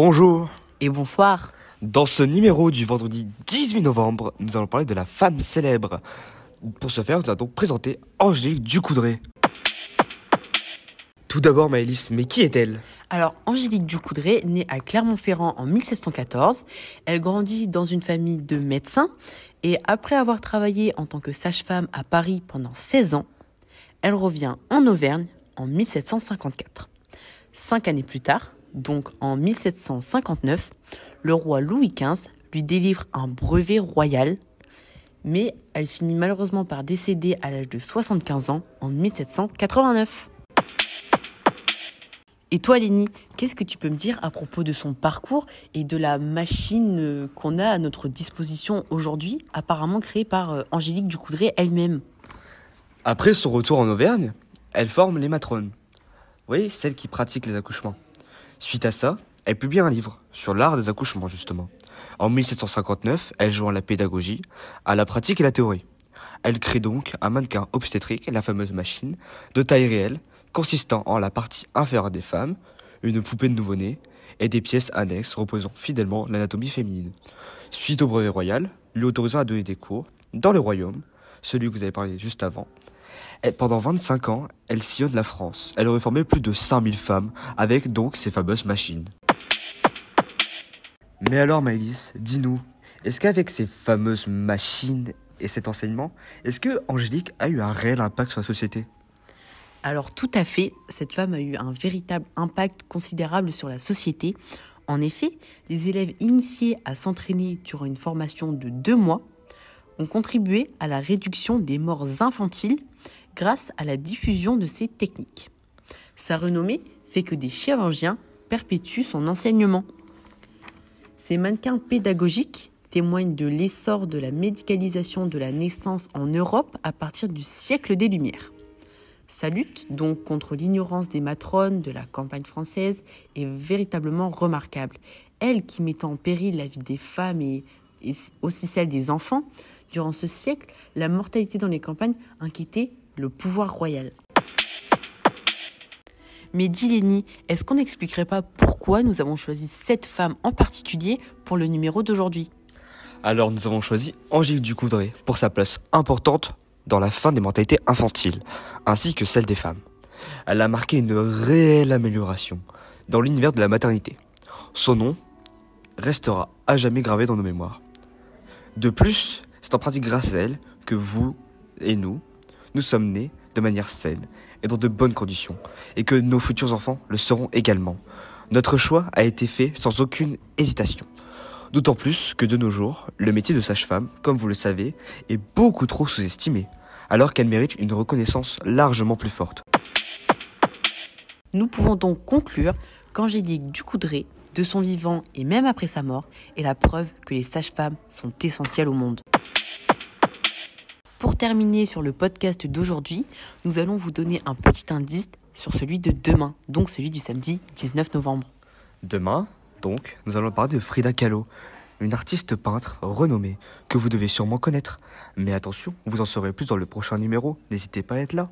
Bonjour et bonsoir. Dans ce numéro du vendredi 18 novembre, nous allons parler de la femme célèbre. Pour ce faire, nous allons donc présenter Angélique Ducoudray. Tout d'abord, Maëlys, mais qui est-elle? Alors, Angélique Ducoudray, née à Clermont-Ferrand en 1714, elle grandit dans une famille de médecins et après avoir travaillé en tant que sage-femme à Paris pendant 16 ans, elle revient en Auvergne en 1754. Cinq années plus tard, donc en 1759, le roi Louis XV lui délivre un brevet royal, mais elle finit malheureusement par décéder à l'âge de 75 ans en 1789. Et toi, Lénie, qu'est-ce que tu peux me dire à propos de son parcours et de la machine euh, qu'on a à notre disposition aujourd'hui, apparemment créée par euh, Angélique Ducoudray elle-même? Après son retour en Auvergne, elle forme les matrones. Oui, celles qui pratiquent les accouchements. Suite à ça, elle publie un livre sur l'art des accouchements, justement. En 1759, elle joint la pédagogie à la pratique et la théorie. Elle crée donc un mannequin obstétrique, la fameuse machine, de taille réelle, consistant en la partie inférieure des femmes, une poupée de nouveau-né, et des pièces annexes reposant fidèlement l'anatomie féminine. Suite au brevet royal, lui autorisant à donner des cours dans le royaume, celui que vous avez parlé juste avant, et pendant 25 ans, elle sillonne la France. Elle aurait formé plus de 5000 femmes, avec donc ces fameuses machines. Mais alors Maëlys, dis-nous, est-ce qu'avec ces fameuses machines et cet enseignement, est-ce que Angélique a eu un réel impact sur la société? Alors tout à fait, cette femme a eu un véritable impact considérable sur la société. En effet, les élèves initiés à s'entraîner durant une formation de deux mois ont contribué à la réduction des morts infantiles grâce à la diffusion de ces techniques. Sa renommée fait que des chirurgiens perpétuent son enseignement. Ces mannequins pédagogiques témoignent de l'essor de la médicalisation de la naissance en Europe à partir du siècle des Lumières. Sa lutte donc contre l'ignorance des matrones de la campagne française est véritablement remarquable. Elle qui met en péril la vie des femmes et, et aussi celle des enfants, durant ce siècle, la mortalité dans les campagnes inquiétait le pouvoir royal. Mais Dileni, est-ce qu'on n'expliquerait pas pourquoi nous avons choisi cette femme en particulier pour le numéro d'aujourd'hui? Alors nous avons choisi Angélique Ducoudray pour sa place importante dans la fin des mentalités infantiles, ainsi que celle des femmes. Elle a marqué une réelle amélioration dans l'univers de la maternité. Son nom restera à jamais gravé dans nos mémoires. De plus, c'est en pratique grâce à elle que vous et nous, nous sommes nés de manière saine et dans de bonnes conditions, et que nos futurs enfants le seront également. Notre choix a été fait sans aucune hésitation. D'autant plus que de nos jours, le métier de sage-femme, comme vous le savez, est beaucoup trop sous-estimé, alors qu'elle mérite une reconnaissance largement plus forte. Nous pouvons donc conclure qu'Angélique Ducoudray, de son vivant et même après sa mort, est la preuve que les sages-femmes sont essentielles au monde. Pour terminer sur le podcast d'aujourd'hui, nous allons vous donner un petit indice sur celui de demain, donc celui du samedi 19 novembre. Demain, donc, nous allons parler de Frida Kahlo, une artiste peintre renommée que vous devez sûrement connaître. Mais attention, vous en saurez plus dans le prochain numéro, n'hésitez pas à être là.